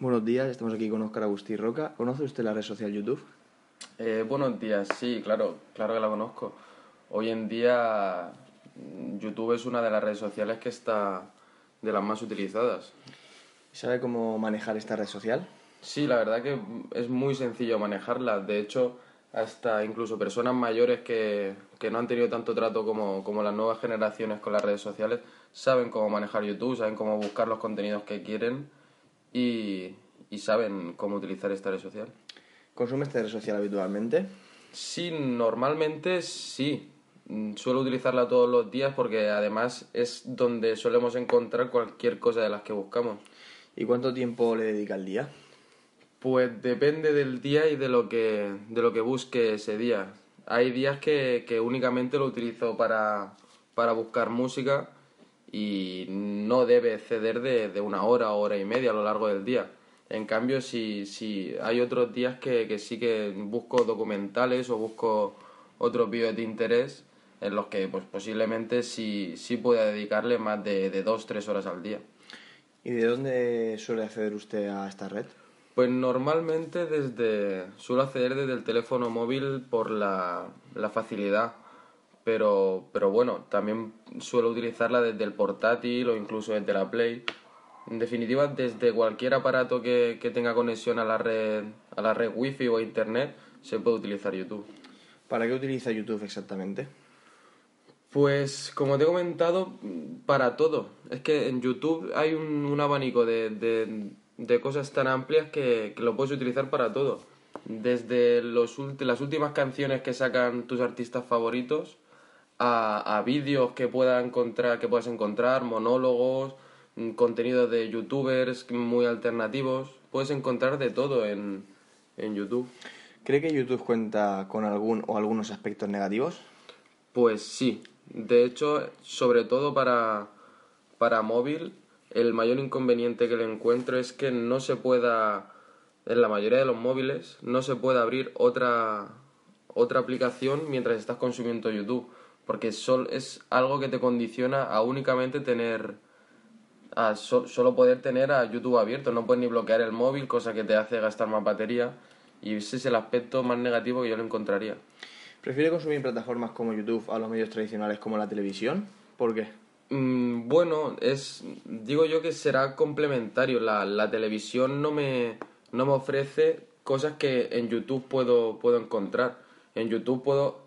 Buenos días, estamos aquí con Óscar Agustí Roca. ¿Conoce usted la red social YouTube? Eh, buenos días, sí, claro, claro que la conozco. Hoy en día mm, YouTube es una de las redes sociales que está de las más utilizadas. ¿Sabe cómo manejar esta red social? Sí, la verdad que es muy sencillo manejarla. De hecho, hasta incluso personas mayores que, que no han tenido tanto trato como, como las nuevas generaciones con las redes sociales saben cómo manejar YouTube, saben cómo buscar los contenidos que quieren y, y saben cómo utilizar esta red social. ¿Consume esta red social habitualmente? Sí, normalmente sí. Mm, Suelo utilizarla todos los días porque además es donde solemos encontrar cualquier cosa de las que buscamos. ¿Y cuánto tiempo le dedica al día? Pues depende del día y de lo que, de lo que busque ese día. Hay días que, que únicamente lo utilizo para, para buscar música y no debe exceder de, de una hora o hora y media a lo largo del día. En cambio, si, si hay otros días que, que sí que busco documentales o busco otros vídeos de interés en los que pues, posiblemente sí, sí pueda dedicarle más de, de dos, tres horas al día. ¿Y de dónde suele acceder usted a esta red? Pues normalmente desde suelo acceder desde el teléfono móvil por la, la facilidad, pero, pero bueno, también suelo utilizarla desde el portátil o incluso desde la Play. En definitiva, desde cualquier aparato que, que tenga conexión a la red a la red Wi-Fi o a Internet se puede utilizar YouTube. ¿Para qué utiliza YouTube exactamente? Pues como te he comentado, para todo. Es que en YouTube hay un, un abanico de, de, de cosas tan amplias que, que lo puedes utilizar para todo. Desde los, las últimas canciones que sacan tus artistas favoritos a, a vídeos que, pueda encontrar, que puedas encontrar, monólogos, mm, contenidos de youtubers muy alternativos. Puedes encontrar de todo en, en YouTube. ¿Cree que YouTube cuenta con algún o algunos aspectos negativos? Pues sí. De hecho, sobre todo para, para móvil, el mayor inconveniente que le encuentro es que no se pueda, en la mayoría de los móviles, no se puede abrir otra, otra aplicación mientras estás consumiendo YouTube. Porque sol, es algo que te condiciona a únicamente tener, a so- solo poder tener a YouTube abierto. No puedes ni bloquear el móvil, cosa que te hace gastar más batería. Y ese es el aspecto más negativo que yo le encontraría. ¿Prefiere consumir plataformas como YouTube a los medios tradicionales como la televisión? ¿Por qué? Mm, bueno, es digo yo que será complementario. La, la televisión no me, no me ofrece cosas que en YouTube puedo, puedo encontrar. En YouTube puedo,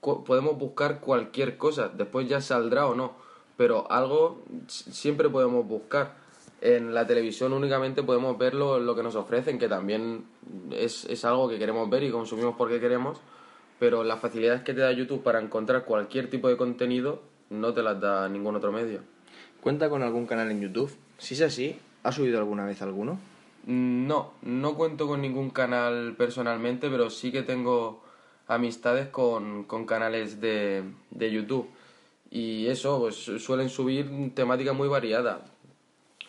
podemos buscar cualquier cosa, después ya saldrá o no, pero algo siempre podemos buscar. En la televisión únicamente podemos ver lo, lo que nos ofrecen, que también es, es algo que queremos ver y consumimos porque queremos, pero las facilidades que te da YouTube para encontrar cualquier tipo de contenido no te las da ningún otro medio. ¿Cuenta con algún canal en YouTube? Si es así, ¿ha subido alguna vez alguno? Mm, No, no cuento con ningún canal personalmente, pero sí que tengo amistades con, con canales de, de YouTube. Y eso, pues suelen subir temática muy variada.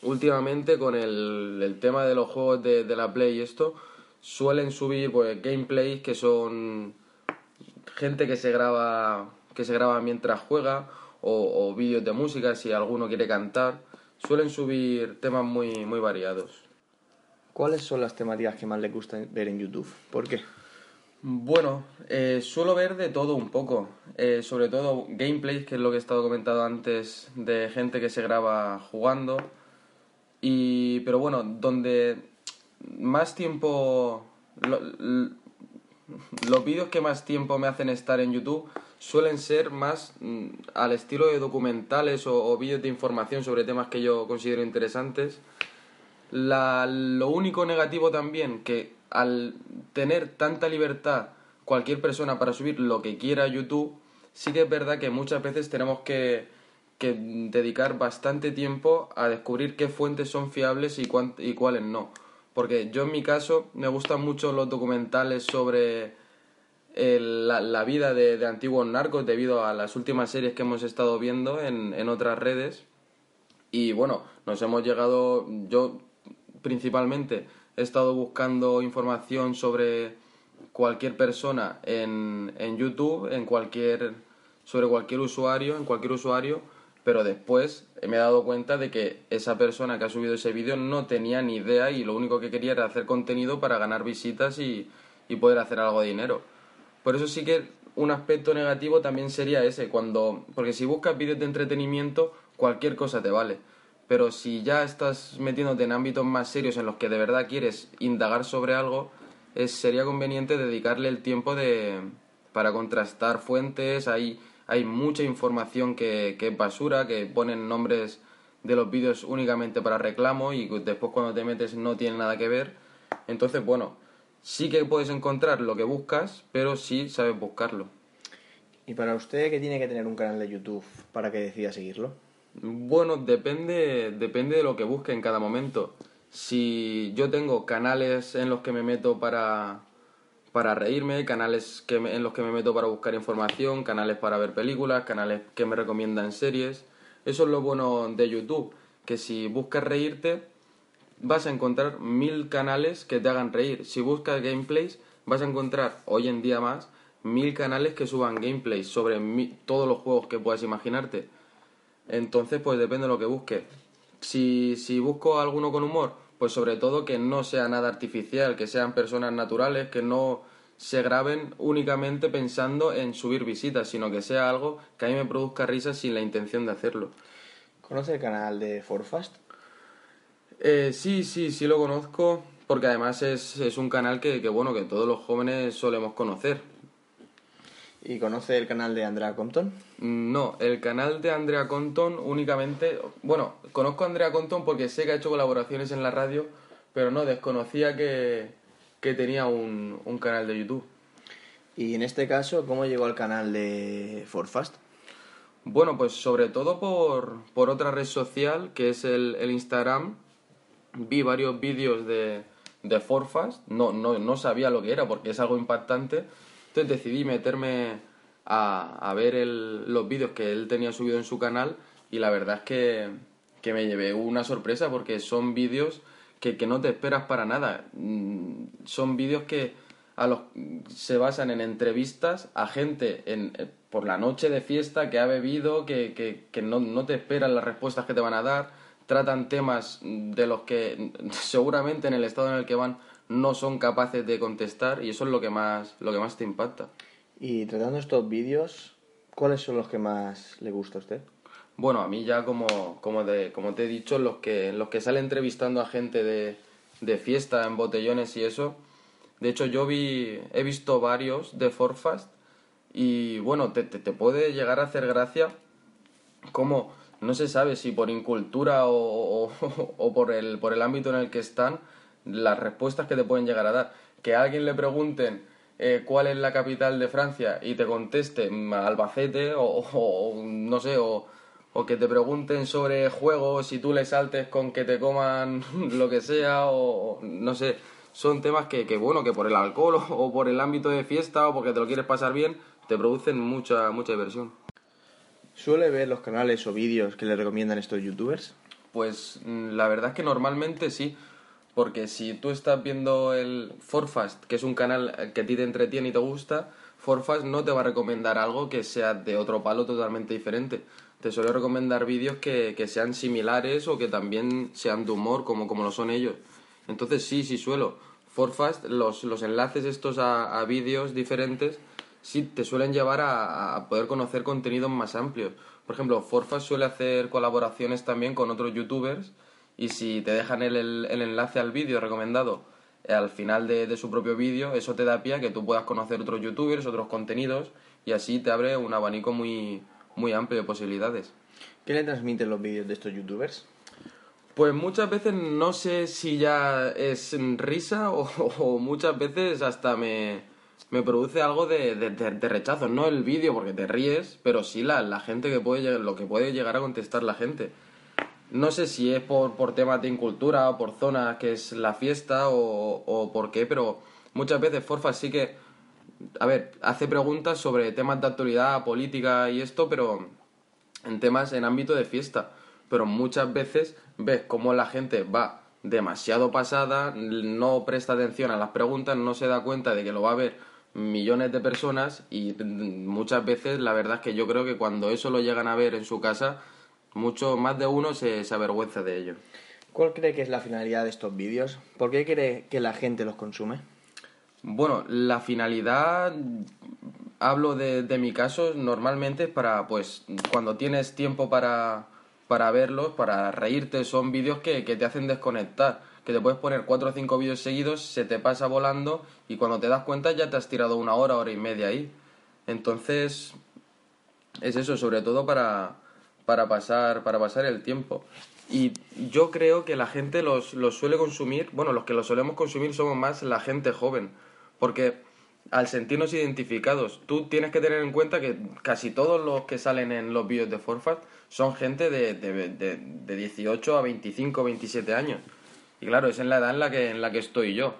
Últimamente con el, el tema de los juegos de, de la Play y esto, suelen subir pues gameplays que son gente que se graba que se graba mientras juega o, o vídeos de música si alguno quiere cantar suelen subir temas muy muy variados ¿Cuáles son las temáticas que más le gusta ver en YouTube? ¿Por qué? Bueno eh, suelo ver de todo un poco eh, sobre todo gameplays que es lo que he estado comentando antes de gente que se graba jugando y pero bueno donde más tiempo los vídeos que más tiempo me hacen estar en YouTube suelen ser más mm, al estilo de documentales o, vídeos de información sobre temas que yo considero interesantes. Lo único negativo también que al tener tanta libertad cualquier persona para subir lo que quiera a YouTube, sí que es verdad que muchas veces tenemos que, que dedicar bastante tiempo a descubrir qué fuentes son fiables y, cuán- y cuáles no. Porque yo en mi caso me gustan mucho los documentales sobre el- la, la vida de, de antiguos narcos debido a las últimas series que hemos estado viendo en, en otras redes. Y bueno, nos hemos llegado, yo principalmente he estado buscando información sobre cualquier persona en, en YouTube, en cualquier, sobre cualquier usuario, en cualquier usuario, pero después me he dado cuenta de que esa persona que ha subido ese vídeo no tenía ni idea y lo único que quería era hacer contenido para ganar visitas y, y poder hacer algo de dinero. Por eso sí que un aspecto negativo también sería ese, cuando porque si buscas vídeos de entretenimiento, cualquier cosa te vale. Pero si ya estás metiéndote en ámbitos más serios en los que de verdad quieres indagar sobre algo, es, sería conveniente dedicarle el tiempo de, para contrastar fuentes, hay hay mucha información que, que es basura, que ponen nombres de los vídeos únicamente para reclamo y después cuando te metes no tiene nada que ver. Entonces, bueno, sí que puedes encontrar lo que buscas, pero sí sabes buscarlo. ¿Y para usted qué tiene que tener un canal de YouTube para que decida seguirlo? Bueno, depende, depende de lo que busque en cada momento. Si yo tengo canales en los que me meto para, para reírme, canales que en los que me meto para buscar información, canales para ver películas, canales que me recomiendan series. Eso es lo bueno de YouTube, que si buscas reírte, vas a encontrar mil canales que te hagan reír. Si buscas gameplays, vas a encontrar hoy en día más mil canales que suban gameplays sobre todos los juegos que puedas imaginarte. Entonces, pues depende de lo que busques. Si, si busco alguno con humor, pues sobre todo que no sea nada artificial, que sean personas naturales, que no se graben únicamente pensando en subir visitas, sino que sea algo que a mí me produzca risa sin la intención de hacerlo. ¿Conoce el canal de Forfast? Eh, sí, sí, sí lo conozco, porque además es, es un canal que, que, bueno, que todos los jóvenes solemos conocer. ¿Y conoce el canal de Andrea Compton? No, el canal de Andrea Compton únicamente... Bueno, conozco a Andrea Compton porque sé que ha hecho colaboraciones en la radio, pero no, desconocía que, que tenía un, un canal de YouTube. ¿Y en este caso, cómo llegó al canal de Forfast? Bueno, pues sobre todo por, por otra red social que es el, el Instagram. Vi varios vídeos de, de Forfast, no, no, no sabía lo que era porque es algo impactante entonces decidí meterme a, a ver el, los vídeos que él tenía subido en su canal y la verdad es que, que me llevé una sorpresa porque son vídeos que, que, no te esperas para nada. Mm, son vídeos que a los, se basan en entrevistas a gente en, eh, por la noche de fiesta que ha bebido, que, que, que no, no te esperan las respuestas que te van a dar, tratan temas de los que seguramente en el estado en el que van no son capaces de contestar y eso es lo que más, lo que más te impacta. Y tratando estos vídeos, ¿cuáles son los que más le gusta a usted? Bueno, a mí ya como, como, de, como te he dicho, los que, los que sale entrevistando a gente de, de fiesta, en botellones y eso. De hecho, yo vi, he visto varios de Forfast y bueno, te, te, te puede llegar a hacer gracia como no se sabe si por incultura o, o, o por, el, por el ámbito en el que están, las respuestas que te pueden llegar a dar. Que a alguien le pregunten eh, cuál es la capital de Francia y te conteste Albacete o, o no sé, o, o, que te pregunten sobre juegos y tú le saltes con que te coman lo que sea o no sé. Son temas que, que bueno, que por el alcohol o por el ámbito de fiesta o porque te lo quieres pasar bien, te producen mucha, mucha diversión. ¿Suele ver los canales o vídeos que le recomiendan estos youtubers? Pues mm, la verdad es que normalmente sí. Porque si tú estás viendo el Forfast, que es un canal que a ti te entretiene y te gusta, Forfast no te va a recomendar algo que sea de otro palo totalmente diferente. Te suele recomendar vídeos que, que sean similares o que también sean de humor, como, como lo son ellos. Entonces sí, sí suelo. Forfast, los, los enlaces estos a, vídeos diferentes, sí te suelen llevar a, a poder conocer contenidos más amplios. Por ejemplo, Forfast suele hacer colaboraciones también con otros youtubers y si te dejan el, el, el enlace al vídeo recomendado eh, al final de, de su propio vídeo, eso te da pie a que tú puedas conocer otros youtubers, otros contenidos y así te abre un abanico muy, muy amplio de posibilidades. ¿Qué le transmiten los vídeos de estos youtubers? Pues muchas veces no sé si ya es risa o, o muchas veces hasta me, me produce algo de, de, de rechazo. No el vídeo porque te ríes, pero sí la, la gente que puede, lo que puede llegar a contestar la gente. No sé si es por, por temas de incultura o por zonas que es la fiesta o, o por qué, pero muchas veces Forfa sí que, a ver, hace preguntas sobre temas de actualidad, política y esto, pero en temas en ámbito de fiesta. Pero muchas veces ves cómo la gente va demasiado pasada, no presta atención a las preguntas, no se da cuenta de que lo va a ver millones de personas y muchas veces la verdad es que yo creo que cuando eso lo llegan a ver en su casa mucho más de uno se, se avergüenza de ello. ¿Cuál cree que es la finalidad de estos vídeos? ¿Por qué cree que la gente los consume? Bueno, la finalidad, hablo de, de mi caso, normalmente es para, pues, cuando tienes tiempo para, para verlos, para reírte, son vídeos que, que te hacen desconectar, que te puedes poner cuatro o cinco vídeos seguidos, se te pasa volando y cuando te das cuenta ya te has tirado una hora, hora y media ahí. Entonces, es eso, sobre todo para, para, pasar, para pasar el tiempo. Y yo creo que la gente los, los suele consumir, bueno, los que los solemos consumir somos más la gente joven, porque al sentirnos identificados, tú tienes que tener en cuenta que casi todos los que salen en los vídeos de Forfast son gente de, de, de, de 18 a 25, 27 años. Y claro, es en la edad en la que, en la que estoy yo.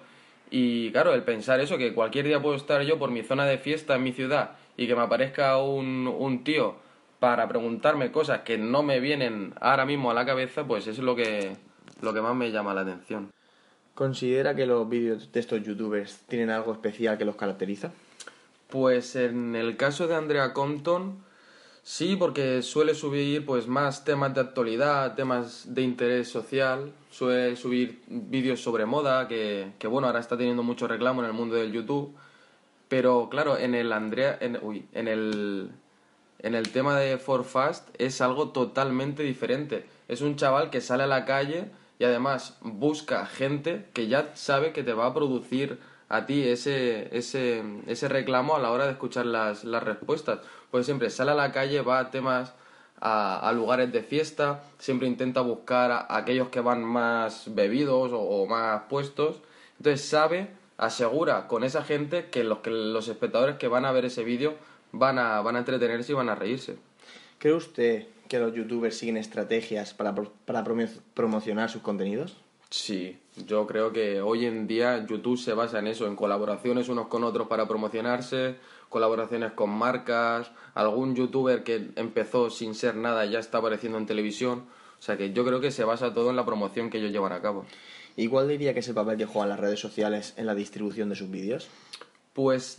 Y claro, el pensar eso, que cualquier día puedo estar yo por mi zona de fiesta en mi ciudad y que me aparezca un, un tío para preguntarme cosas que no me vienen ahora mismo a la cabeza, pues es lo que, lo que más me llama la atención. ¿Considera que los vídeos de estos youtubers tienen algo especial que los caracteriza? Pues en el caso de Andrea Compton, sí, porque suele subir pues más temas de actualidad, temas de interés social, suele subir vídeos sobre moda, que, que bueno, ahora está teniendo mucho reclamo en el mundo del YouTube. Pero claro, en el Andrea, en, uy, en el, en el tema de For Fast es algo totalmente diferente. Es un chaval que sale a la calle y además busca gente que ya sabe que te va a producir a ti ese, ese, ese reclamo a la hora de escuchar las, las respuestas. Pues siempre sale a la calle, va a temas, a, lugares de fiesta, siempre intenta buscar a, aquellos que van más bebidos o, o, más puestos. Entonces sabe, asegura con esa gente que los, que los espectadores que van a ver ese vídeo van a, van a entretenerse y van a reírse. ¿Cree usted que los youtubers siguen estrategias para, para promocionar sus contenidos? Sí, yo creo que hoy en día YouTube se basa en eso, en colaboraciones unos con otros para promocionarse, colaboraciones con marcas, algún youtuber que empezó sin ser nada ya está apareciendo en televisión. O sea que yo creo que se basa todo en la promoción que ellos llevan a cabo. ¿Y cuál diría que es el papel que juegan las redes sociales en la distribución de sus vídeos? Pues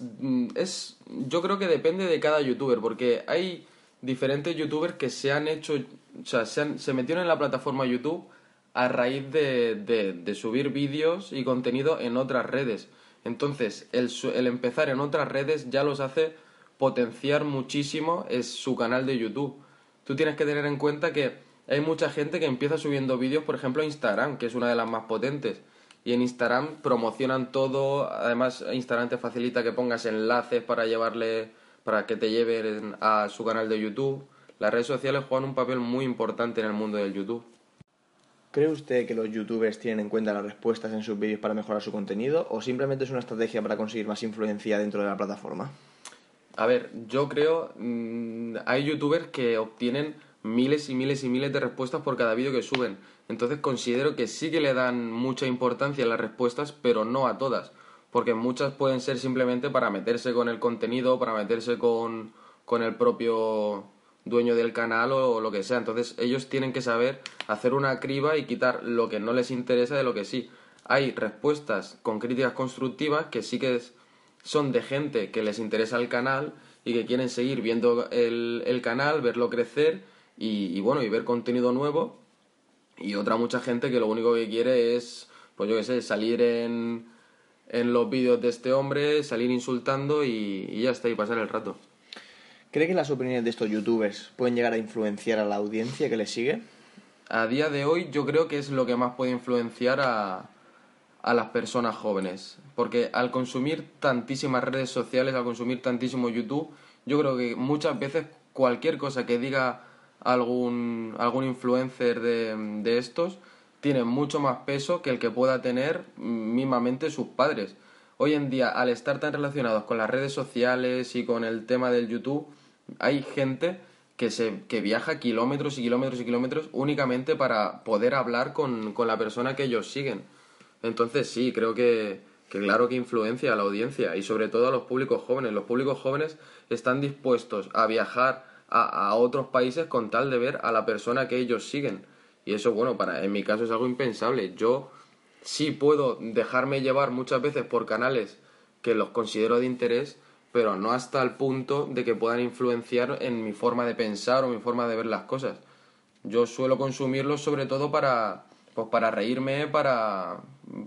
es. Yo creo que depende de cada youtuber, porque hay diferentes youtubers que se han hecho, o sea, se, han, se metieron en la plataforma YouTube a raíz de, de, de subir vídeos y contenido en otras redes. Entonces, el, el, empezar en otras redes ya los hace potenciar muchísimo es su canal de YouTube. Tú tienes que tener en cuenta que hay mucha gente que empieza subiendo vídeos, por ejemplo, a Instagram, que es una de las más potentes. Y en Instagram promocionan todo, además Instagram te facilita que pongas enlaces para llevarle para que te lleven a su canal de YouTube. Las redes sociales juegan un papel muy importante en el mundo del YouTube. ¿Cree usted que los youtubers tienen en cuenta las respuestas en sus vídeos para mejorar su contenido o simplemente es una estrategia para conseguir más influencia dentro de la plataforma? A ver, yo creo, mmm, hay youtubers que obtienen miles y miles y miles de respuestas por cada vídeo que suben. Entonces considero que sí que le dan mucha importancia a las respuestas, pero no a todas porque muchas pueden ser simplemente para meterse con el contenido, para meterse con, con el propio dueño del canal o, lo que sea. Entonces ellos tienen que saber hacer una criba y quitar lo que no les interesa de lo que sí. Hay respuestas con críticas constructivas que sí que son de gente que les interesa el canal y que quieren seguir viendo el, el canal, verlo crecer y, y, bueno, y ver contenido nuevo. Y otra mucha gente que lo único que quiere es, pues yo qué sé, salir en en los vídeos de este hombre, salir insultando y, y ya está, y pasar el rato. ¿Cree que las opiniones de estos youtubers pueden llegar a influenciar a la audiencia que les sigue? A día de hoy yo creo que es lo que más puede influenciar a, a las personas jóvenes. Porque al consumir tantísimas redes sociales, al consumir tantísimo YouTube, yo creo que muchas veces cualquier cosa que diga algún, algún influencer de, de estos tiene mucho más peso que el que pueda tener mismamente sus padres. Hoy en día, al estar tan relacionados con las redes sociales y con el tema del YouTube, hay gente que, se, que viaja kilómetros y kilómetros y kilómetros únicamente para poder hablar con, con la persona que ellos siguen. Entonces sí, creo que, que claro que influencia a la audiencia y sobre todo a los públicos jóvenes. Los públicos jóvenes están dispuestos a viajar a, otros países con tal de ver a la persona que ellos siguen. Y eso, bueno, para, en mi caso es algo impensable. Yo sí puedo dejarme llevar muchas veces por canales que los considero de interés, pero no hasta el punto de que puedan influenciar en mi forma de pensar o mi forma de ver las cosas. Yo suelo consumirlos sobre todo para, pues para reírme, para,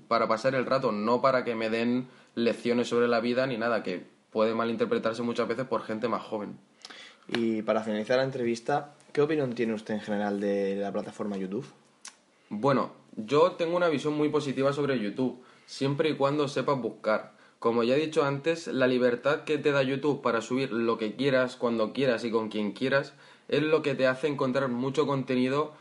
para pasar el rato, no para que me den lecciones sobre la vida ni nada, que puede malinterpretarse muchas veces por gente más joven. Y para finalizar la entrevista, ¿qué opinión tiene usted en general de la plataforma YouTube? Bueno, yo tengo una visión muy positiva sobre YouTube, siempre y cuando sepas buscar. Como ya he dicho antes, la libertad que te da YouTube para subir lo que quieras, cuando quieras y con quien quieras, es lo que te hace encontrar mucho contenido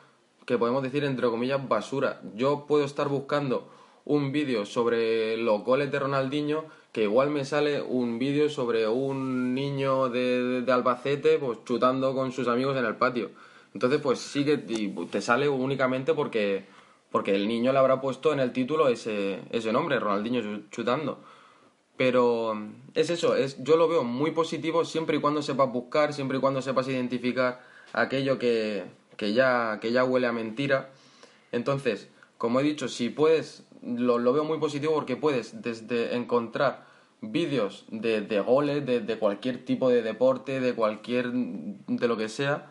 que podemos decir entre comillas basura. Yo puedo estar buscando un vídeo sobre los goles de Ronaldinho que igual me sale un vídeo sobre un niño de, de, Albacete pues chutando con sus amigos en el patio. Entonces pues sí que te sale únicamente porque, porque el niño le habrá puesto en el título ese, ese nombre, Ronaldinho chutando. Pero es eso, es, yo lo veo muy positivo siempre y cuando sepas buscar, siempre y cuando sepas identificar aquello que, que, ya, que ya huele a mentira. Entonces, como he dicho, si puedes, lo, lo veo muy positivo porque puedes desde encontrar vídeos de, de goles, de, de, cualquier tipo de deporte, de cualquier, de lo que sea,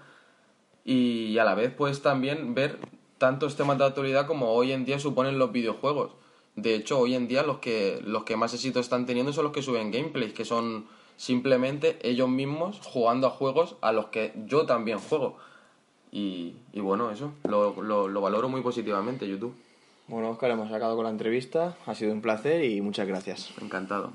y a la vez puedes también ver tantos temas de actualidad como hoy en día suponen los videojuegos. De hecho, hoy en día los que, los que más éxito están teniendo son los que suben gameplays, que son simplemente ellos mismos jugando a juegos a los que yo también juego. Y, y bueno, eso, lo, lo valoro muy positivamente, YouTube. Bueno, Oscar, hemos acabado con la entrevista. Ha sido un placer y muchas gracias. Encantado.